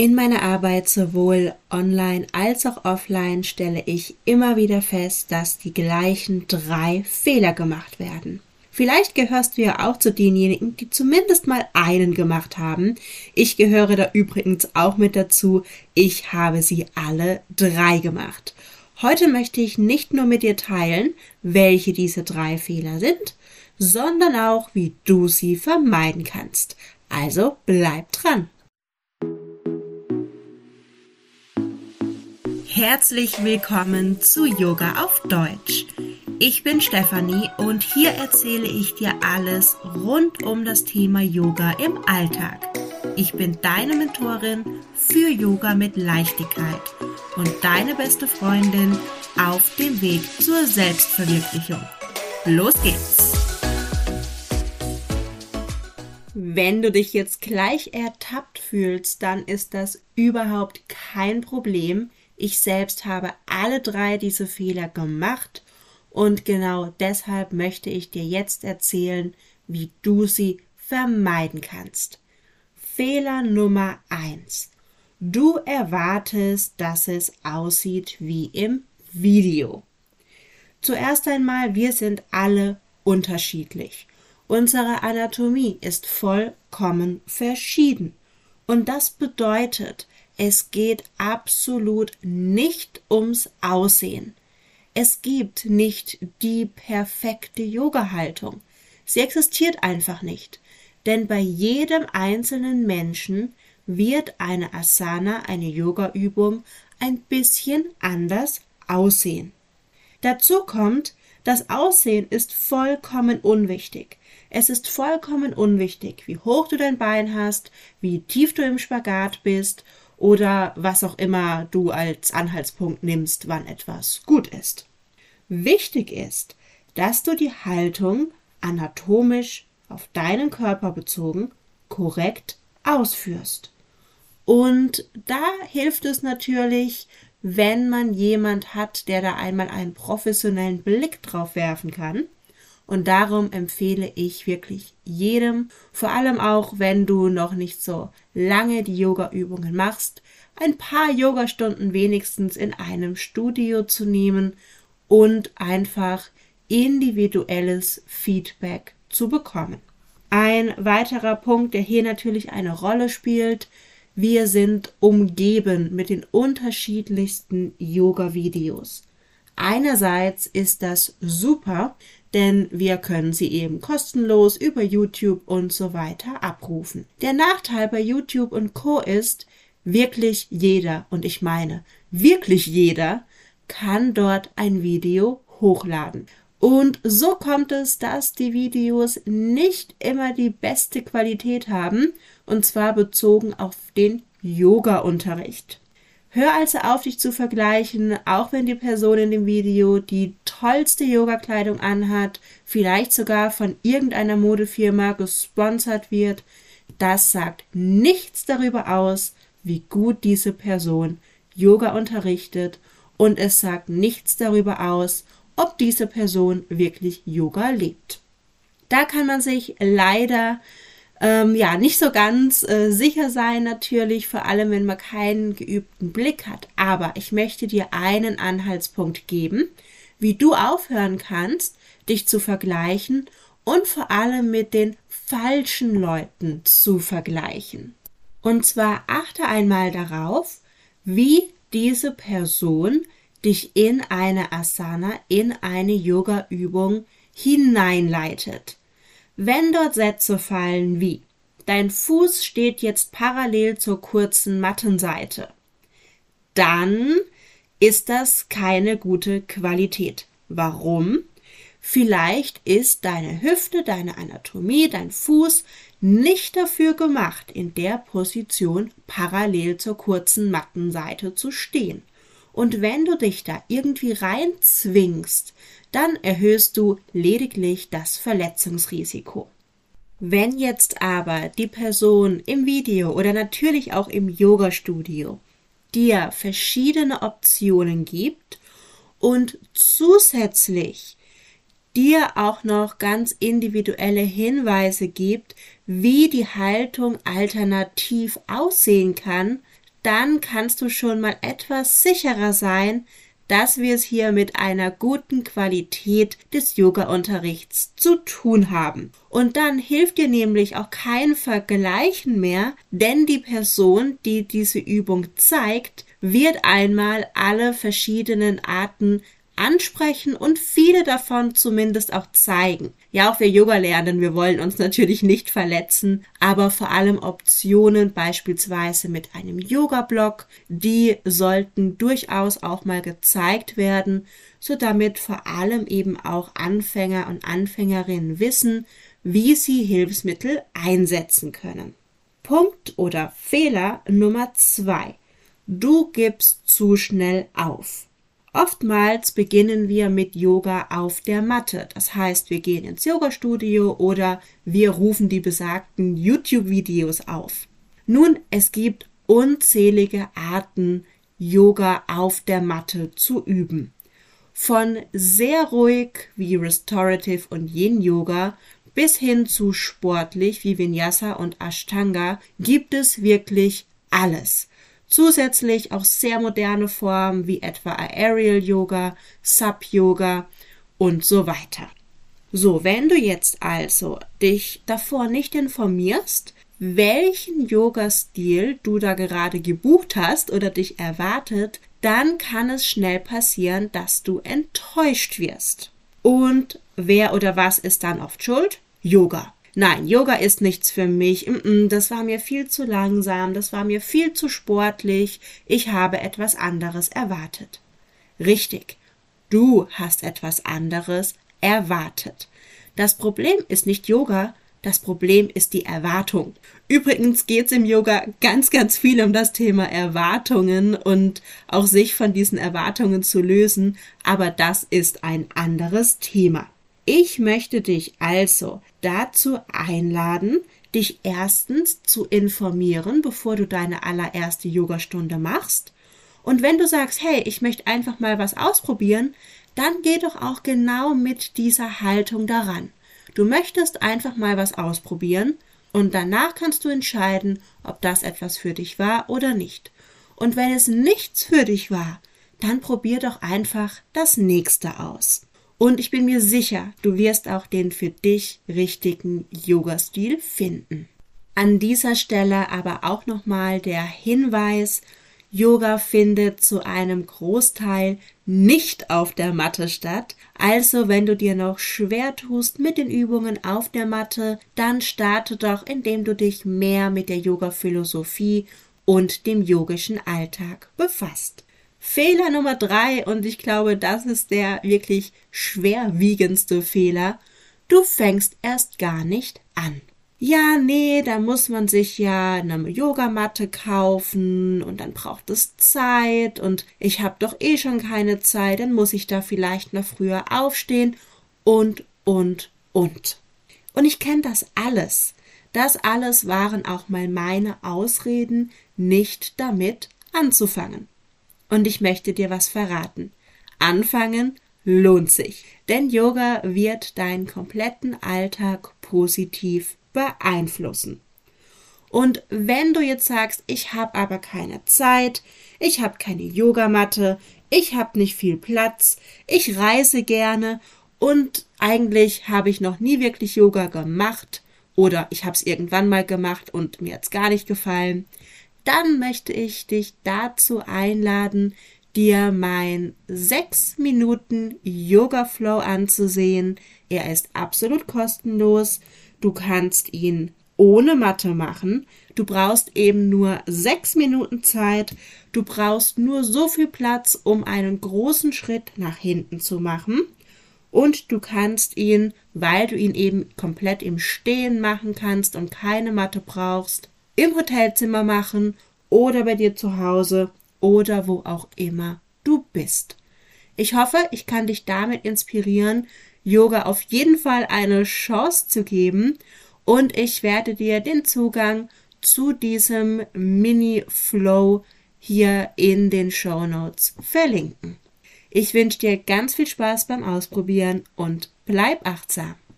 In meiner Arbeit sowohl online als auch offline stelle ich immer wieder fest, dass die gleichen drei Fehler gemacht werden. Vielleicht gehörst du ja auch zu denjenigen, die zumindest mal einen gemacht haben. Ich gehöre da übrigens auch mit dazu. Ich habe sie alle drei gemacht. Heute möchte ich nicht nur mit dir teilen, welche diese drei Fehler sind, sondern auch, wie du sie vermeiden kannst. Also bleib dran. Herzlich willkommen zu Yoga auf Deutsch. Ich bin Stefanie und hier erzähle ich dir alles rund um das Thema Yoga im Alltag. Ich bin deine Mentorin für Yoga mit Leichtigkeit und deine beste Freundin auf dem Weg zur Selbstverwirklichung. Los geht's! Wenn du dich jetzt gleich ertappt fühlst, dann ist das überhaupt kein Problem ich selbst habe alle drei diese Fehler gemacht und genau deshalb möchte ich dir jetzt erzählen, wie du sie vermeiden kannst. Fehler Nummer eins: Du erwartest, dass es aussieht wie im Video. Zuerst einmal, wir sind alle unterschiedlich. Unsere Anatomie ist vollkommen verschieden. Und das bedeutet, es geht absolut nicht ums Aussehen. Es gibt nicht die perfekte Yoga-Haltung. Sie existiert einfach nicht. Denn bei jedem einzelnen Menschen wird eine Asana, eine Yoga-Übung ein bisschen anders aussehen. Dazu kommt, das Aussehen ist vollkommen unwichtig. Es ist vollkommen unwichtig, wie hoch du dein Bein hast, wie tief du im Spagat bist oder was auch immer du als Anhaltspunkt nimmst, wann etwas gut ist. Wichtig ist, dass du die Haltung anatomisch auf deinen Körper bezogen korrekt ausführst. Und da hilft es natürlich, wenn man jemand hat, der da einmal einen professionellen Blick drauf werfen kann und darum empfehle ich wirklich jedem, vor allem auch wenn du noch nicht so lange die Yoga-Übungen machst, ein paar Yogastunden wenigstens in einem Studio zu nehmen und einfach individuelles Feedback zu bekommen. Ein weiterer Punkt, der hier natürlich eine Rolle spielt, wir sind umgeben mit den unterschiedlichsten Yoga-Videos. Einerseits ist das super, denn wir können sie eben kostenlos über YouTube und so weiter abrufen. Der Nachteil bei YouTube und Co ist, wirklich jeder, und ich meine wirklich jeder, kann dort ein Video hochladen. Und so kommt es, dass die Videos nicht immer die beste Qualität haben, und zwar bezogen auf den Yoga-Unterricht. Hör also auf, dich zu vergleichen, auch wenn die Person in dem Video die tollste Yoga-Kleidung anhat, vielleicht sogar von irgendeiner Modefirma gesponsert wird. Das sagt nichts darüber aus, wie gut diese Person Yoga unterrichtet und es sagt nichts darüber aus, ob diese Person wirklich Yoga lebt. Da kann man sich leider ähm, ja nicht so ganz äh, sicher sein natürlich, vor allem wenn man keinen geübten Blick hat. Aber ich möchte dir einen Anhaltspunkt geben, wie du aufhören kannst, dich zu vergleichen und vor allem mit den falschen Leuten zu vergleichen. Und zwar achte einmal darauf, wie diese Person dich in eine Asana, in eine Yoga-Übung hineinleitet. Wenn dort Sätze fallen wie Dein Fuß steht jetzt parallel zur kurzen Mattenseite, dann ist das keine gute Qualität. Warum? Vielleicht ist deine Hüfte, deine Anatomie, dein Fuß nicht dafür gemacht, in der Position parallel zur kurzen Mattenseite zu stehen. Und wenn du dich da irgendwie reinzwingst, dann erhöhst du lediglich das Verletzungsrisiko. Wenn jetzt aber die Person im Video oder natürlich auch im Yoga-Studio dir verschiedene Optionen gibt und zusätzlich dir auch noch ganz individuelle Hinweise gibt, wie die Haltung alternativ aussehen kann, dann kannst du schon mal etwas sicherer sein, dass wir es hier mit einer guten Qualität des Yoga-Unterrichts zu tun haben. Und dann hilft dir nämlich auch kein Vergleichen mehr, denn die Person, die diese Übung zeigt, wird einmal alle verschiedenen Arten ansprechen und viele davon zumindest auch zeigen. Ja, auch wir Yoga lernen, wir wollen uns natürlich nicht verletzen, aber vor allem Optionen beispielsweise mit einem Yoga-Block, die sollten durchaus auch mal gezeigt werden, so damit vor allem eben auch Anfänger und Anfängerinnen wissen, wie sie Hilfsmittel einsetzen können. Punkt oder Fehler Nummer zwei. Du gibst zu schnell auf. Oftmals beginnen wir mit Yoga auf der Matte. Das heißt, wir gehen ins Yoga-Studio oder wir rufen die besagten YouTube-Videos auf. Nun, es gibt unzählige Arten, Yoga auf der Matte zu üben. Von sehr ruhig wie Restorative und Yin Yoga bis hin zu sportlich wie Vinyasa und Ashtanga gibt es wirklich alles. Zusätzlich auch sehr moderne Formen wie etwa Aerial Yoga, Sub Yoga und so weiter. So, wenn du jetzt also dich davor nicht informierst, welchen Yoga-Stil du da gerade gebucht hast oder dich erwartet, dann kann es schnell passieren, dass du enttäuscht wirst. Und wer oder was ist dann oft schuld? Yoga. Nein, Yoga ist nichts für mich. Das war mir viel zu langsam, das war mir viel zu sportlich. Ich habe etwas anderes erwartet. Richtig, du hast etwas anderes erwartet. Das Problem ist nicht Yoga, das Problem ist die Erwartung. Übrigens geht es im Yoga ganz, ganz viel um das Thema Erwartungen und auch sich von diesen Erwartungen zu lösen, aber das ist ein anderes Thema. Ich möchte dich also dazu einladen, dich erstens zu informieren, bevor du deine allererste Yogastunde machst. Und wenn du sagst, hey, ich möchte einfach mal was ausprobieren, dann geh doch auch genau mit dieser Haltung daran. Du möchtest einfach mal was ausprobieren und danach kannst du entscheiden, ob das etwas für dich war oder nicht. Und wenn es nichts für dich war, dann probier doch einfach das nächste aus. Und ich bin mir sicher, du wirst auch den für dich richtigen Yoga-Stil finden. An dieser Stelle aber auch nochmal der Hinweis, Yoga findet zu einem Großteil nicht auf der Matte statt. Also wenn du dir noch schwer tust mit den Übungen auf der Matte, dann starte doch, indem du dich mehr mit der Yoga-Philosophie und dem yogischen Alltag befasst. Fehler Nummer drei, und ich glaube, das ist der wirklich schwerwiegendste Fehler. Du fängst erst gar nicht an. Ja, nee, da muss man sich ja eine Yogamatte kaufen und dann braucht es Zeit und ich habe doch eh schon keine Zeit, dann muss ich da vielleicht noch früher aufstehen und, und, und. Und ich kenne das alles. Das alles waren auch mal meine Ausreden, nicht damit anzufangen. Und ich möchte dir was verraten. Anfangen lohnt sich, denn Yoga wird deinen kompletten Alltag positiv beeinflussen. Und wenn du jetzt sagst, ich habe aber keine Zeit, ich habe keine Yogamatte, ich habe nicht viel Platz, ich reise gerne und eigentlich habe ich noch nie wirklich Yoga gemacht oder ich habe es irgendwann mal gemacht und mir hat's gar nicht gefallen, dann möchte ich dich dazu einladen, dir mein 6 Minuten Yoga Flow anzusehen. Er ist absolut kostenlos. Du kannst ihn ohne Matte machen. Du brauchst eben nur 6 Minuten Zeit. Du brauchst nur so viel Platz, um einen großen Schritt nach hinten zu machen. Und du kannst ihn, weil du ihn eben komplett im Stehen machen kannst und keine Matte brauchst, im Hotelzimmer machen oder bei dir zu Hause oder wo auch immer du bist. Ich hoffe, ich kann dich damit inspirieren, Yoga auf jeden Fall eine Chance zu geben und ich werde dir den Zugang zu diesem Mini-Flow hier in den Show Notes verlinken. Ich wünsche dir ganz viel Spaß beim Ausprobieren und bleib achtsam.